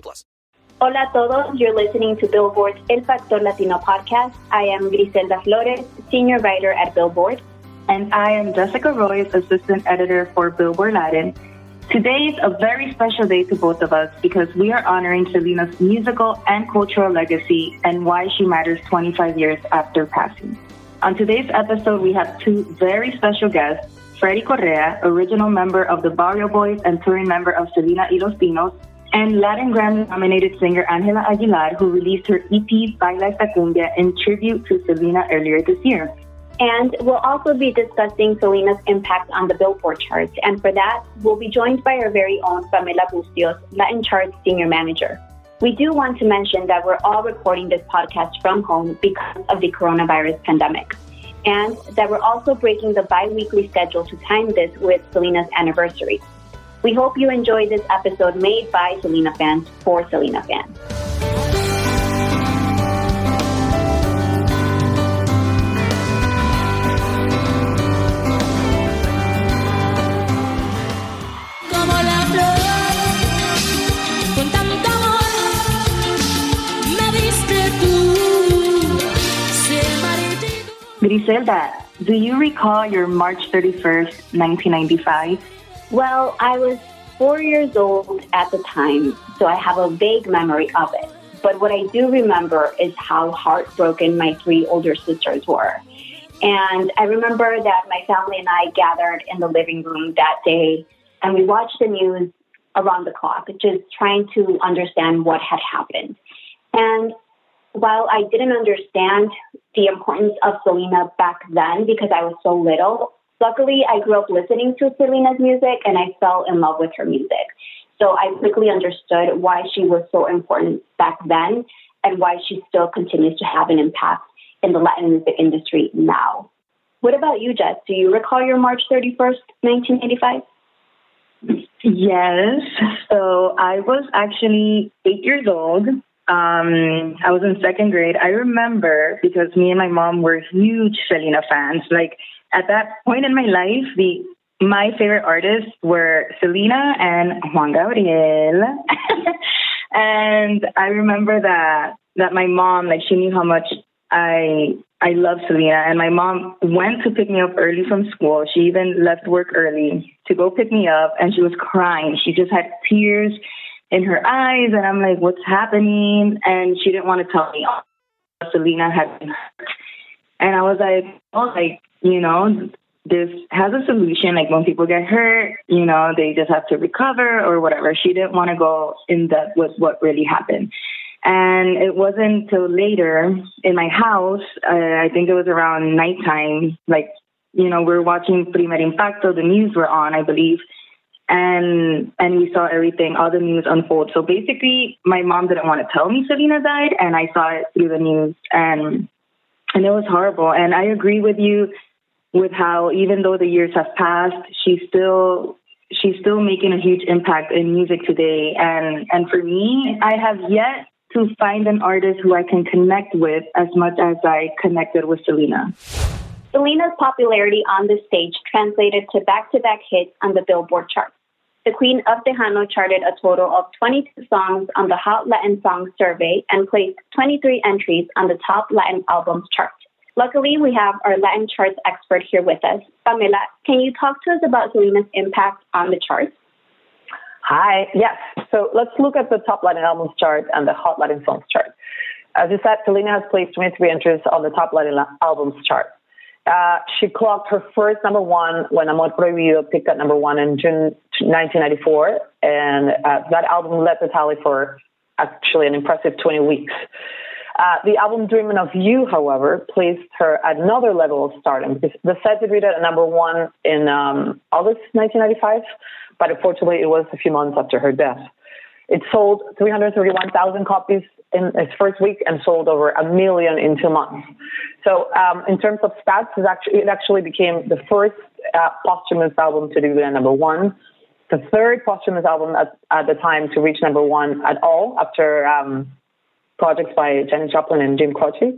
plus. Hola a todos. You're listening to Billboard's El Factor Latino podcast. I am Griselda Flores, senior writer at Billboard. And I am Jessica Roiz, assistant editor for Billboard Latin. Today is a very special day to both of us because we are honoring Selena's musical and cultural legacy and why she matters 25 years after passing. On today's episode, we have two very special guests, Fredy Correa, original member of the Barrio Boyzz and touring member of Selena y Los Dinos, and Latin Grammy nominated singer Ángela Aguilar, who released her EP Baila Esta Cumbia in tribute to Selena earlier this year. And we'll also be discussing Selena's impact on the Billboard charts. And for that, we'll be joined by our very own Pamela Bustios, Latin Charts Senior Manager. We do want to mention that we're all recording this podcast from home because of the coronavirus pandemic. And that we're also breaking the bi weekly schedule to time this with Selena's anniversary. We hope you enjoy this episode made by Selena fans for Selena fans. como la flor, con tanto amor me diste tú, se marchitó. Griselda, do you recall your March 31st, 1995? Well, I was four years old at the time, so I have a vague memory of it. But what I do remember is how heartbroken my three older sisters were. And I remember that my family and I gathered in the living room that day and we watched the news around the clock, just trying to understand what had happened. And while I didn't understand the importance of Selena back then because I was so little, luckily I grew up listening to Selena's music and I fell in love with her music. So I quickly understood why she was so important back then and why she still continues to have an impact in the Latin music industry now. What about you, Jess? Do you recall your March 31st, 1985? Yes. So I was actually eight years old. Um, I was in second grade. I remember because me and my mom were huge Selena fans. Like at that point in my life, the my favorite artists were Selena and Juan Gabriel. and I remember that that my mom, like, she knew how much I I love Selena, and my mom went to pick me up early from school. She even left work early to go pick me up, and she was crying. She just had tears in her eyes, and I'm like, "What's happening?" And she didn't want to tell me. Oh, Selena had been hurt, and I was like, "Oh, like you know, this has a solution. Like when people get hurt, you know, they just have to recover or whatever." She didn't want to go in depth with what really happened. And it wasn't until later in my house, uh, I think it was around nighttime, like, you know, we are watching Primer Impacto, the news were on, I believe, and and we saw everything, all the news unfold. So basically, my mom didn't want to tell me Selena died, and I saw it through the news, and and it was horrible. And I agree with you with how even though the years have passed, she's still she's still making a huge impact in music today. And and for me, I have yet to find an artist who I can connect with as much as I connected with Selena. Selena's popularity on the stage translated to back to back hits on the Billboard charts. The Queen of Tejano charted a total of 22 songs on the Hot Latin Songs survey and placed 23 entries on the top Latin albums chart. Luckily, we have our Latin charts expert here with us. Pamela, can you talk to us about Selena's impact on the charts? Hi. Yes. So let's look at the top Latin albums chart and the Hot Latin Songs chart. As you said, Selena has placed 23 entries on the top Latin albums chart. Uh, she clocked her first number one when Amor Prohibido picked up number one in June 1994, and uh, that album led the tally for actually an impressive 20 weeks. Uh, the album Dreaming of You, however, placed her at another level of stardom. The set debuted at number one in um, August 1995, but unfortunately it was a few months after her death. It sold 331,000 copies in its first week and sold over a million in two months. So, um, in terms of stats, it actually, it actually became the first uh, posthumous album to debut at number one, the third posthumous album at, at the time to reach number one at all after um, projects by Janis Joplin and Jim Croce.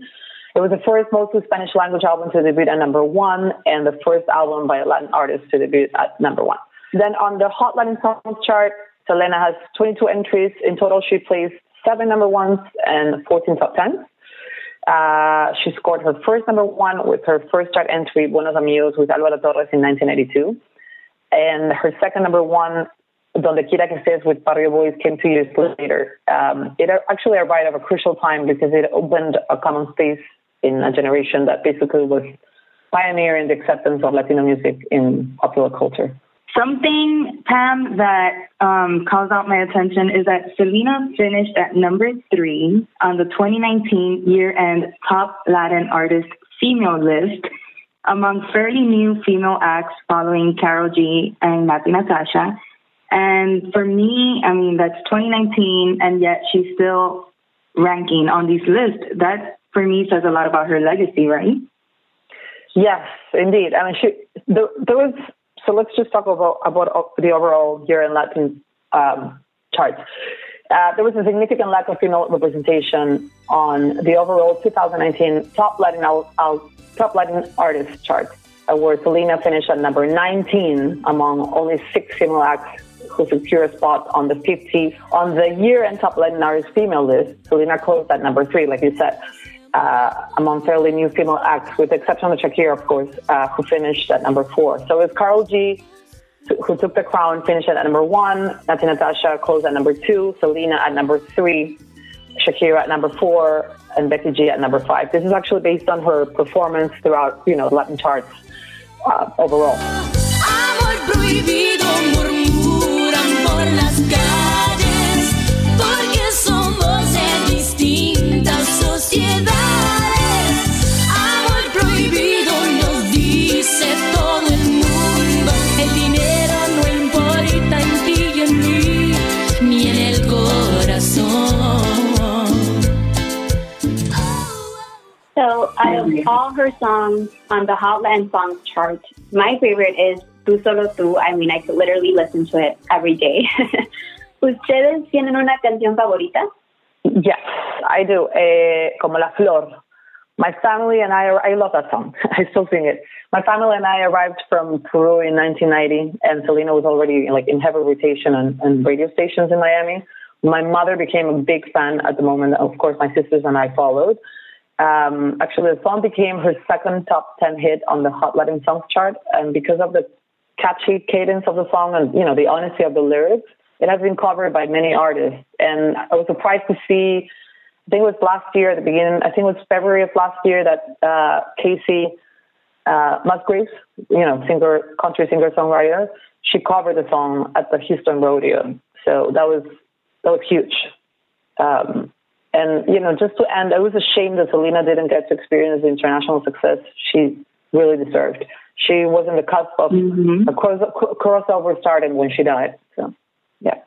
It was the first mostly Spanish language album to debut at number one and the first album by a Latin artist to debut at number one. Then on the Hot Latin Songs chart, Selena has 22 entries. In total, she placed seven number ones and 14 top tens. Uh, she scored her first number one with her first chart entry, Buenos Amigos, with Alvaro Torres in 1982. And her second number one, Donde Quiera que Estés, with Barrio Boyzz, came two years later. Um, it actually arrived at a crucial time because it opened a common space in a generation that basically was pioneering the acceptance of Latino music in popular culture. Something, Pam, that um, calls out my attention is that Selena finished at number three on the 2019 year-end top Latin artist female list among fairly new female acts following Karol G and Natti Natasha. And for me, I mean, that's 2019, and yet she's still ranking on these lists. That, for me, says a lot about her legacy, right? Yes, indeed. I mean, she, there, was so let's just talk about, about the overall year in Latin um, charts. Uh, there was a significant lack of female representation on the overall 2019 top Latin top Latin artist chart, where Selena finished at number 19 among only six female acts who secured a spot on the 50 on the year-end top Latin artist female list. Selena closed at number three, like you said uh, among fairly new female acts, with the exception of Shakira, of course, uh, who finished at number four. So it's Karol G, who took the crown, finished at number one. Natti Natasha closed at number two. Selena at number three. Shakira at number four, and Becky G at number five. This is actually based on her performance throughout, you know, Latin charts uh, overall. So, out of all her songs on the Hot Latin Songs chart, my favorite is Tu Solo Tu. I mean, I could literally listen to it every day. ¿Ustedes tienen una canción favorita? Yes, I do. Eh, como La Flor. My family and I, I love that song. I still sing it. My family and I arrived from Peru in 1990, and Selena was already like in heavy rotation on, on radio stations in Miami. My mother became a big fan at the moment. Of course, my sisters and I followed. Um, actually, the song became her second top 10 hit on the Hot Latin Songs chart. And because of the catchy cadence of the song and, you know, the honesty of the lyrics, it has been covered by many artists. And I was surprised to see, I think it was last year at the beginning, I think it was February of last year that uh, Kacey uh, Musgraves, you know, singer, country singer songwriter, she covered the song at the Houston Rodeo. So that was, that was huge. Um, and, you know, just to end, I was ashamed that Selena didn't get to experience the international success she really deserved. She was in the cusp of mm-hmm. a cross, crossover starting when she died. So, yeah.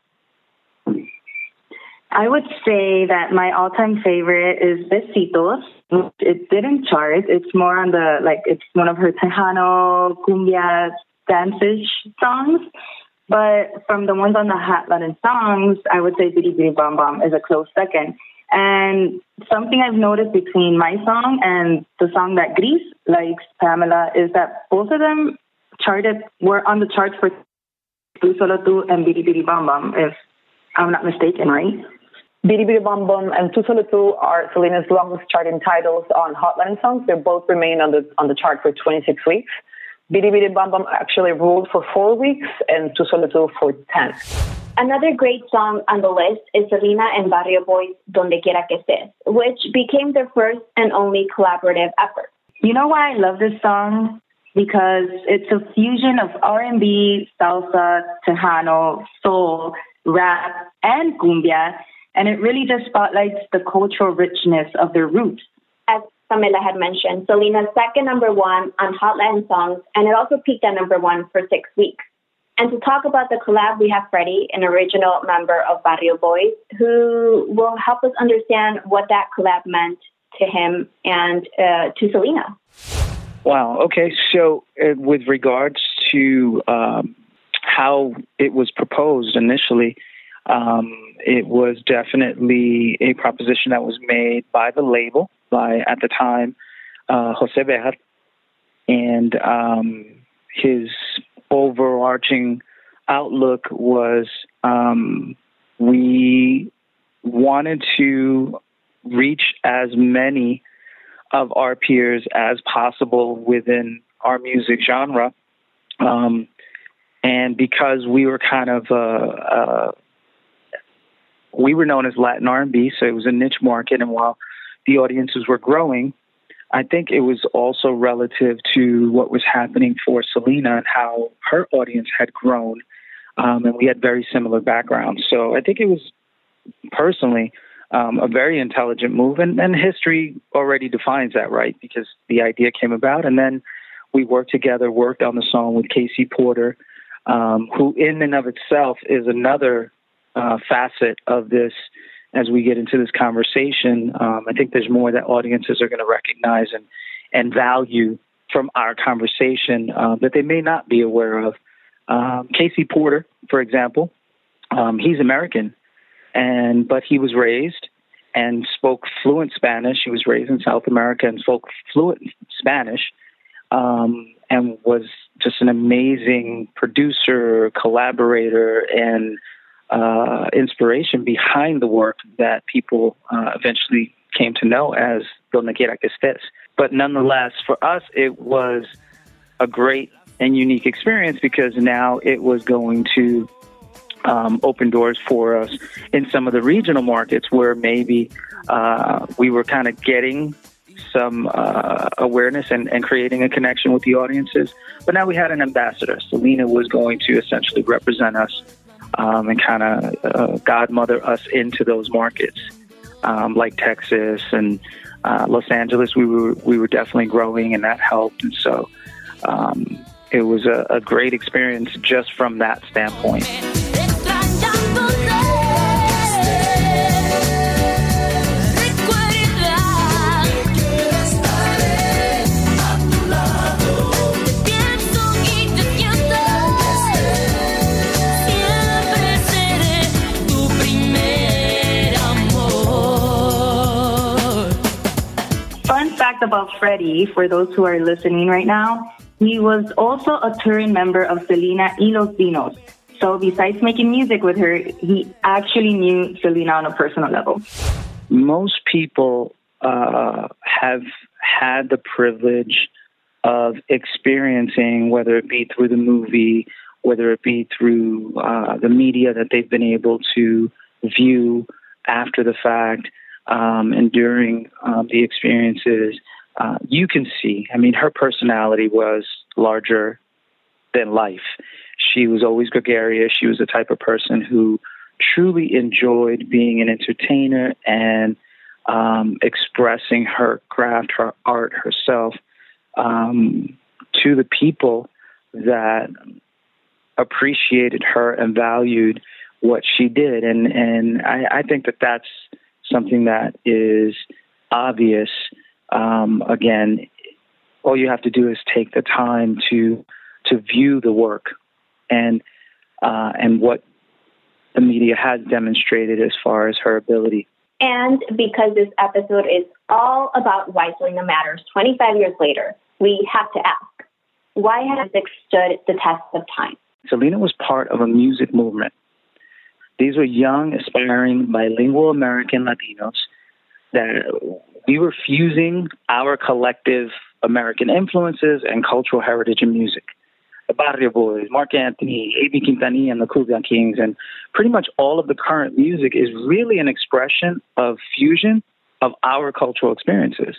I would say that my all-time favorite is Besitos. It didn't chart. It's more on the like. It's one of her Tejano cumbia dance songs. But from the ones on the Hot Latin songs, I would say Bidi Bidi Bom Bom is a close second. And something I've noticed between my song and the song that Gris likes, Pamela, is that both of them charted were on the charts for Tu Solo Tu and Bidi Bidi Bom Bom, if I'm not mistaken, right? Bidi Bidi Bom Bom and Tu Solo Tu are Selena's longest charting titles on Hot Latin songs. They both remain on the on the chart for 26 weeks. Bidi Bidi Bom Bom actually ruled for four weeks and Tu Solo Tu for 10. Another great song on the list is Selena and Barrio Boyzz Donde Quiera que Estés, which became their first and only collaborative effort. You know why I love this song? Because it's a fusion of R&B, salsa, tejano, soul, rap, and cumbia, and it really just spotlights the cultural richness of their roots. As Pamela had mentioned, Selena's second number one on Hot Latin songs, and it also peaked at number one for six weeks. And to talk about the collab, we have Fredy, an original member of Barrio Boyzz, who will help us understand what that collab meant to him and uh, to Selena. Wow. Okay. So, uh, with regards to um, how it was proposed initially, um, it was definitely a proposition that was made by the label, by at the time uh, Jose Behar, and um, his overarching outlook was um, we wanted to reach as many of our peers as possible within our music genre. Um, and because we were kind of uh, uh, we were known as Latin R&B, so it was a niche market. And while the audiences were growing, I think it was also relative to what was happening for Selena and how her audience had grown. Um, and we had very similar backgrounds. So I think it was personally um, a very intelligent move. And, and history already defines that, right? Because the idea came about. And then we worked together, worked on the song with K.C. Porter, um, who, in and of itself, is another uh, facet of this as we get into this conversation. Um, I think there's more that audiences are going to recognize and, and value from our conversation uh, that they may not be aware of. Um, K.C. Porter, for example, um, he's American, and but he was raised and spoke fluent Spanish. He was raised in South America and spoke fluent Spanish, um, and was just an amazing producer, collaborator, and uh, inspiration behind the work that people uh, eventually came to know as Donde Quiera que. But nonetheless, for us, it was a great and unique experience because now it was going to um, open doors for us in some of the regional markets where maybe uh, we were kind of getting some uh, awareness and, and creating a connection with the audiences. But now we had an ambassador. Selena was going to essentially represent us um, and kind of uh, godmother us into those markets, um, like Texas and uh, Los Angeles. We were we were definitely growing, and that helped. And so um, it was a, a great experience just from that standpoint. About Fredy, for those who are listening right now, he was also a touring member of Selena y Los Dinos. So besides making music with her, he actually knew Selena on a personal level. most people uh, have had the privilege of experiencing, whether it be through the movie, whether it be through uh, the media that they've been able to view after the fact um, and during um, the experiences, uh, you can see. I mean, her personality was larger than life. She was always gregarious. She was the type of person who truly enjoyed being an entertainer and um, expressing her craft, her art, herself um, to the people that appreciated her and valued what she did. And and I, I think that that's something that is obvious. Um, again, all you have to do is take the time to to view the work and uh, and what the media has demonstrated as far as her ability. And because this episode is all about why Selena matters 25 years later, we have to ask why has it stood the test of time? Selena was part of a music movement. These were young, aspiring, bilingual American Latinos that we were fusing our collective American influences and cultural heritage in music. The Barrio Boyzz, Marc Anthony, A.B. Quintanilla, and the Cumbia Kings, and pretty much all of the current music is really an expression of fusion of our cultural experiences.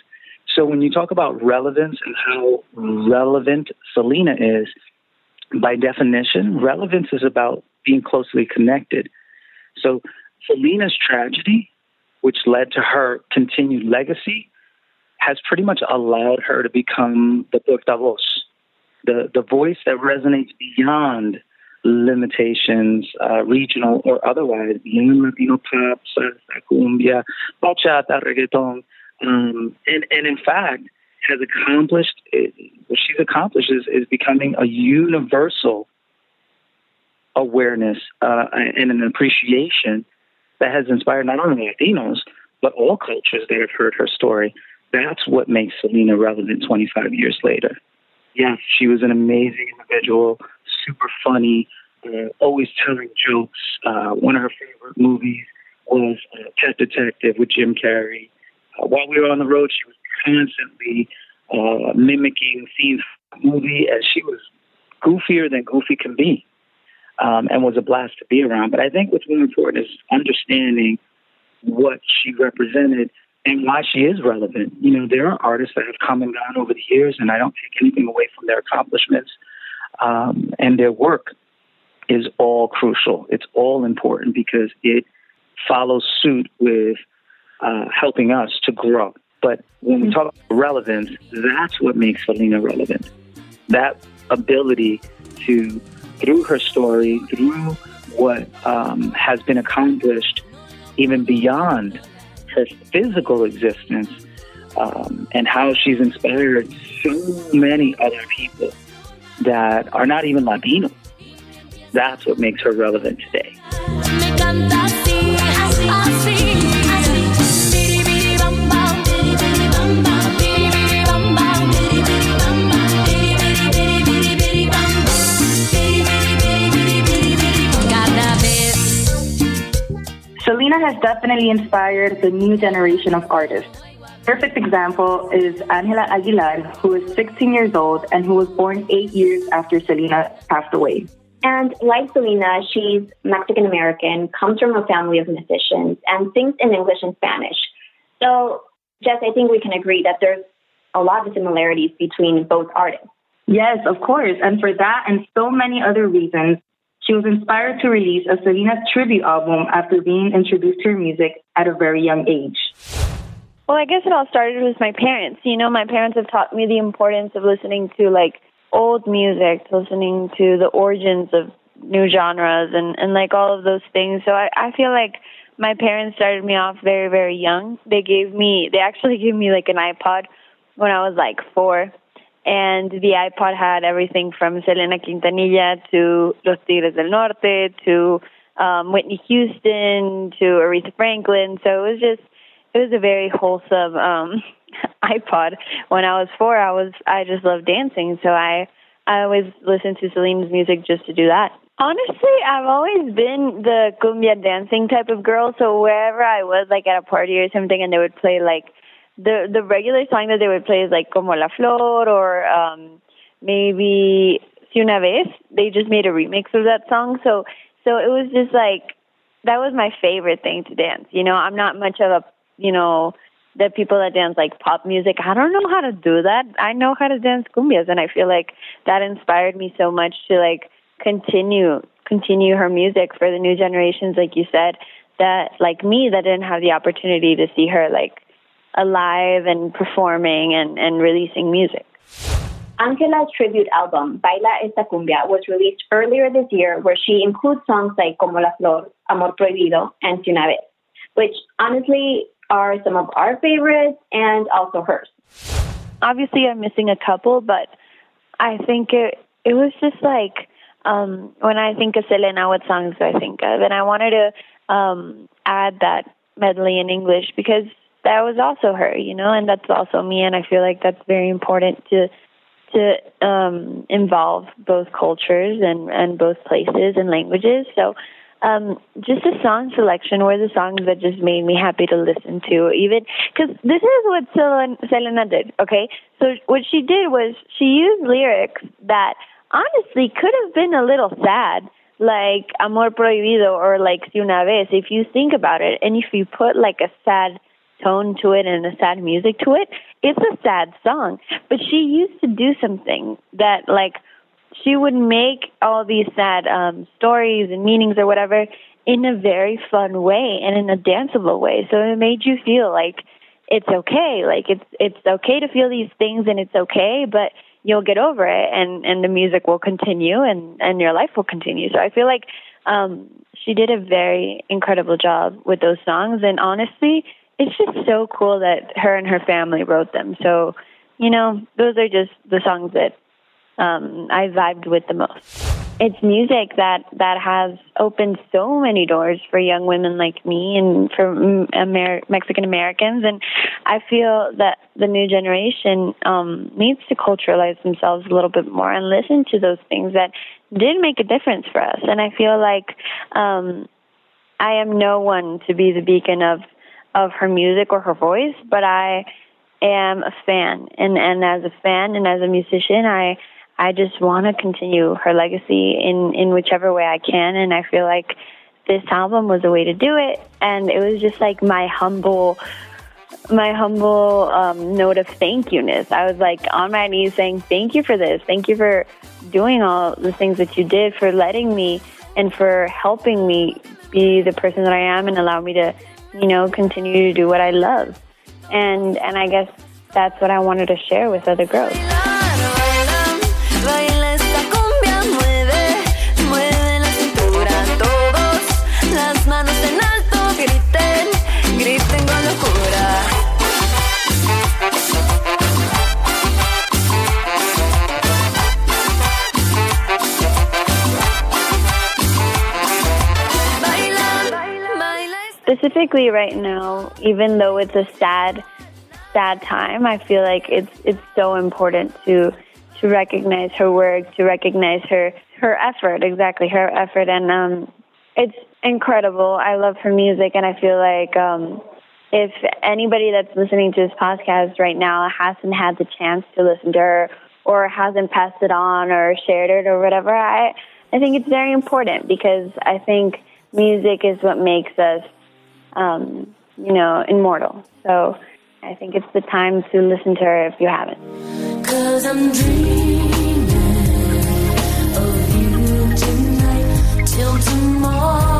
So when you talk about relevance and how relevant Selena is, by definition, relevance is about being closely connected. So Selena's tragedy, which led to her continued legacy, has pretty much allowed her to become the portavoz, the, the voice that resonates beyond limitations, uh, regional or otherwise, beyond Latino pop, salsa, cumbia, bachata, reggaeton, um, and and in fact has accomplished what she's accomplished is, is becoming a universal awareness uh, and an appreciation that has inspired not only Latinos but all cultures that have heard her story. That's what makes Selena relevant 25 years later. Yes, she was an amazing individual, super funny, uh, always telling jokes. Uh, one of her favorite movies was uh, Pet Detective with Jim Carrey. Uh, while we were on the road, she was constantly uh, mimicking scenes from the movie, and she was goofier than goofy can be, um, and was a blast to be around. But I think what's more important is understanding what she represented and why she is relevant. You know, there are artists that have come and gone over the years, and I don't take anything away from their accomplishments um, and their work is all crucial. It's all important because it follows suit with uh, helping us to grow. But when we talk about relevance, that's what makes Selena relevant. That ability to, through her story, through what um, has been accomplished, even beyond her physical existence, um, and how she's inspired so many other people that are not even Latino. That's what makes her relevant today. Has definitely inspired the new generation of artists. Perfect example is Ángela Aguilar, who is 16 years old and who was born eight years after Selena passed away. And like Selena, she's Mexican American, comes from a family of musicians, and sings in English and Spanish. So, Jess, I think we can agree that there's a lot of similarities between both artists. Yes, of course. And for that and so many other reasons, she was inspired to release a Selena tribute album after being introduced to her music at a very young age. Well, I guess it all started with my parents. You know, my parents have taught me the importance of listening to like old music, listening to the origins of new genres and, and like all of those things. So I, I feel like my parents started me off very, very young. They gave me, they actually gave me like an iPod when I was like four. And the iPod had everything from Selena Quintanilla to Los Tigres del Norte to um, Whitney Houston to Aretha Franklin. So it was just, it was a very wholesome um, iPod. When I was four, I was I just loved dancing, so I I always listened to Selena's music just to do that. Honestly, I've always been the cumbia dancing type of girl. So wherever I was, like at a party or something, and they would play like the the regular song that they would play is like Como la Flor or um maybe Si una vez. They just made a remix of that song. So so it was just like that was my favorite thing to dance. You know, I'm not much of a you know the people that dance like pop music. I don't know how to do that. I know how to dance cumbias, and I feel like that inspired me so much to like continue continue her music for the new generations, like you said. That like me, that didn't have the opportunity to see her like alive and performing and and releasing music. Angela's tribute album, Baila Esta Cumbia, was released earlier this year, where she includes songs like Como la Flor, Amor Prohibido, and Si una vez, which honestly are some of our favorites and also hers. obviously I'm missing a couple, but I think it it was just like um when I think of Selena, what songs do I think of? And I wanted to um add that medley in English because that was also her, you know, and that's also me and I feel like that's very important to to um involve both cultures and and both places and languages. So um, just the song selection were the songs that just made me happy to listen to. Even because this is what Selena, Selena did. Okay, so what she did was she used lyrics that honestly could have been a little sad, like "Amor Prohibido" or like "Si una vez." If you think about it, and if you put like a sad tone to it and a sad music to it, it's a sad song. But she used to do something that like she would make all these sad um stories and meanings or whatever in a very fun way and in a danceable way. So it made you feel like it's okay. Like it's it's okay to feel these things and it's okay, but you'll get over it and and the music will continue and and your life will continue so i feel like um she did a very incredible job with those songs and honestly it's just so cool that her and her family wrote them. So you know those are just the songs that um i vibed with the most. It's music that that has opened so many doors for young women like me and for Amer- Mexican Americans. And I feel that the new generation um needs to culturalize themselves a little bit more and listen to those things that did make a difference for us. And I feel like um I am no one to be the beacon of of her music or her voice but I am a fan and and as a fan and as a musician I I just want to continue her legacy in in whichever way I can, and I feel like this album was a way to do it. And it was just like my humble, my humble um, note of thank you-ness. I was like on my knees saying, "Thank you for this. Thank you for doing all the things that you did, for letting me and for helping me be the person that I am, and allow me to, you know, continue to do what I love." And and I guess that's what I wanted to share with other girls. Specifically right now, even though it's a sad, sad time, I feel like it's it's so important to to recognize her work, to recognize her her effort, exactly her effort, and um, it's incredible. I love her music, and I feel like um, if anybody that's listening to this podcast right now hasn't had the chance to listen to her or hasn't passed it on or shared it or whatever, I I think it's very important because I think music is what makes us um, you know, immortal. So I think it's the time to listen to her if you haven't. Cause I'm dreaming of you tonight till tomorrow.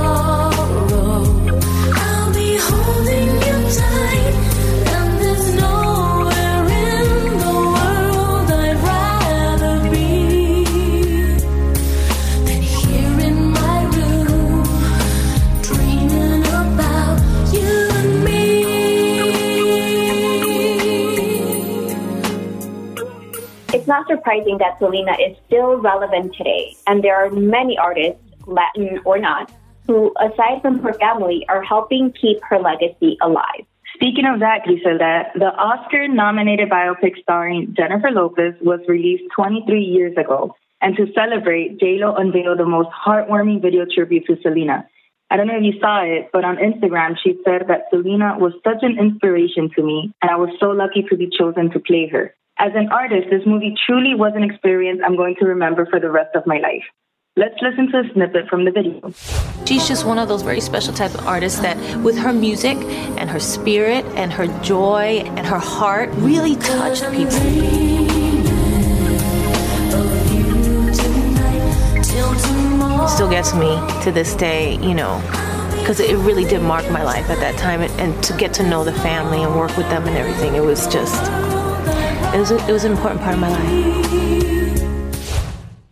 Not surprising that Selena is still relevant today, and there are many artists, Latin or not, who, aside from her family, are helping keep her legacy alive. Speaking of that, Griselda, the Oscar nominated biopic starring Jennifer Lopez was released 23 years ago. And to celebrate, JLo unveiled the most heartwarming video tribute to Selena. I don't know if you saw it, but on Instagram, she said that Selena was such an inspiration to me, and I was so lucky to be chosen to play her. As an artist, this movie truly was an experience I'm going to remember for the rest of my life. Let's listen to a snippet from the video. She's just one of those very special type of artists that with her music and her spirit and her joy and her heart really touched people. Still gets me to this day, you know, because it really did mark my life at that time and, and to get to know the family and work with them and everything, it was just it was it was an important part of my life.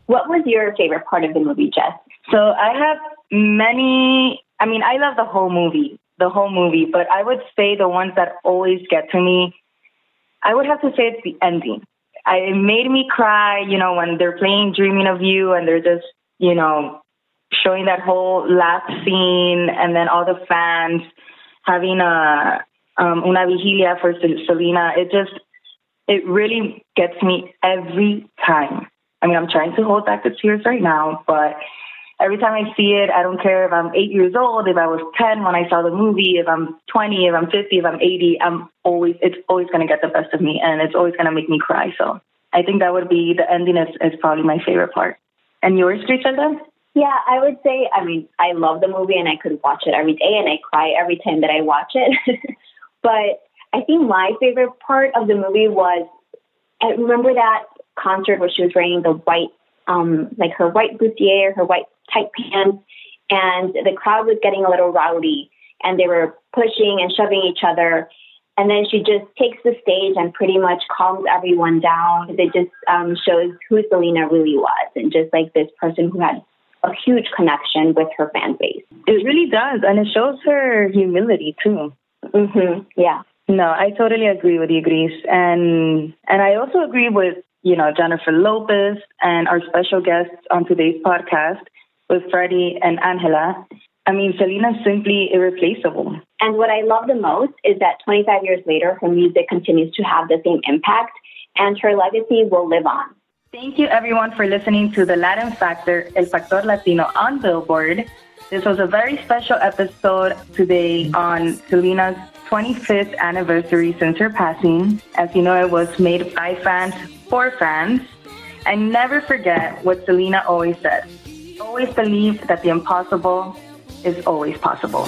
What was your favorite part of the movie, Jess? So I have many. I mean, I love the whole movie, the whole movie. But I would say the ones that always get to me, I would have to say it's the ending. I, it made me cry. You know, when they're playing "Dreaming of You" and they're just, you know, showing that whole last scene, and then all the fans having a um, una vigilia for Selena. It just, it really gets me every time. I mean, I'm trying to hold back the tears right now, but every time I see it, I don't care if I'm eight years old, if I was 10 when I saw the movie, if I'm 20, if I'm 50, if I'm 80, I'm always, it's always going to get the best of me and it's always going to make me cry. So I think that would be the ending is, is probably my favorite part. And yours, Griselda? Yeah, I would say, I mean, I love the movie and I could watch it every day and I cry every time that I watch it. but I think my favorite part of the movie was, I remember that concert where she was wearing the white, um, like her white bustier, her white tight pants, and the crowd was getting a little rowdy and they were pushing and shoving each other. And then she just takes the stage and pretty much calms everyone down. It just um, shows who Selena really was and just like this person who had a huge connection with her fan base. It really does, and it shows her humility too. hmm Yeah. No, I totally agree with you, Grease, and and I also agree with you know Jennifer Lopez and our special guests on today's podcast with Fredy and Angela. I mean, Selena's simply irreplaceable. And what I love the most is that 25 years later, her music continues to have the same impact and her legacy will live on. Thank you, everyone, for listening to the Latin Factor, El Factor Latino on Billboard. This was a very special episode today on Selena's 25th anniversary since her passing. As you know, it was made by fans for fans. And never forget what Selena always said. Always believe that the impossible is always possible.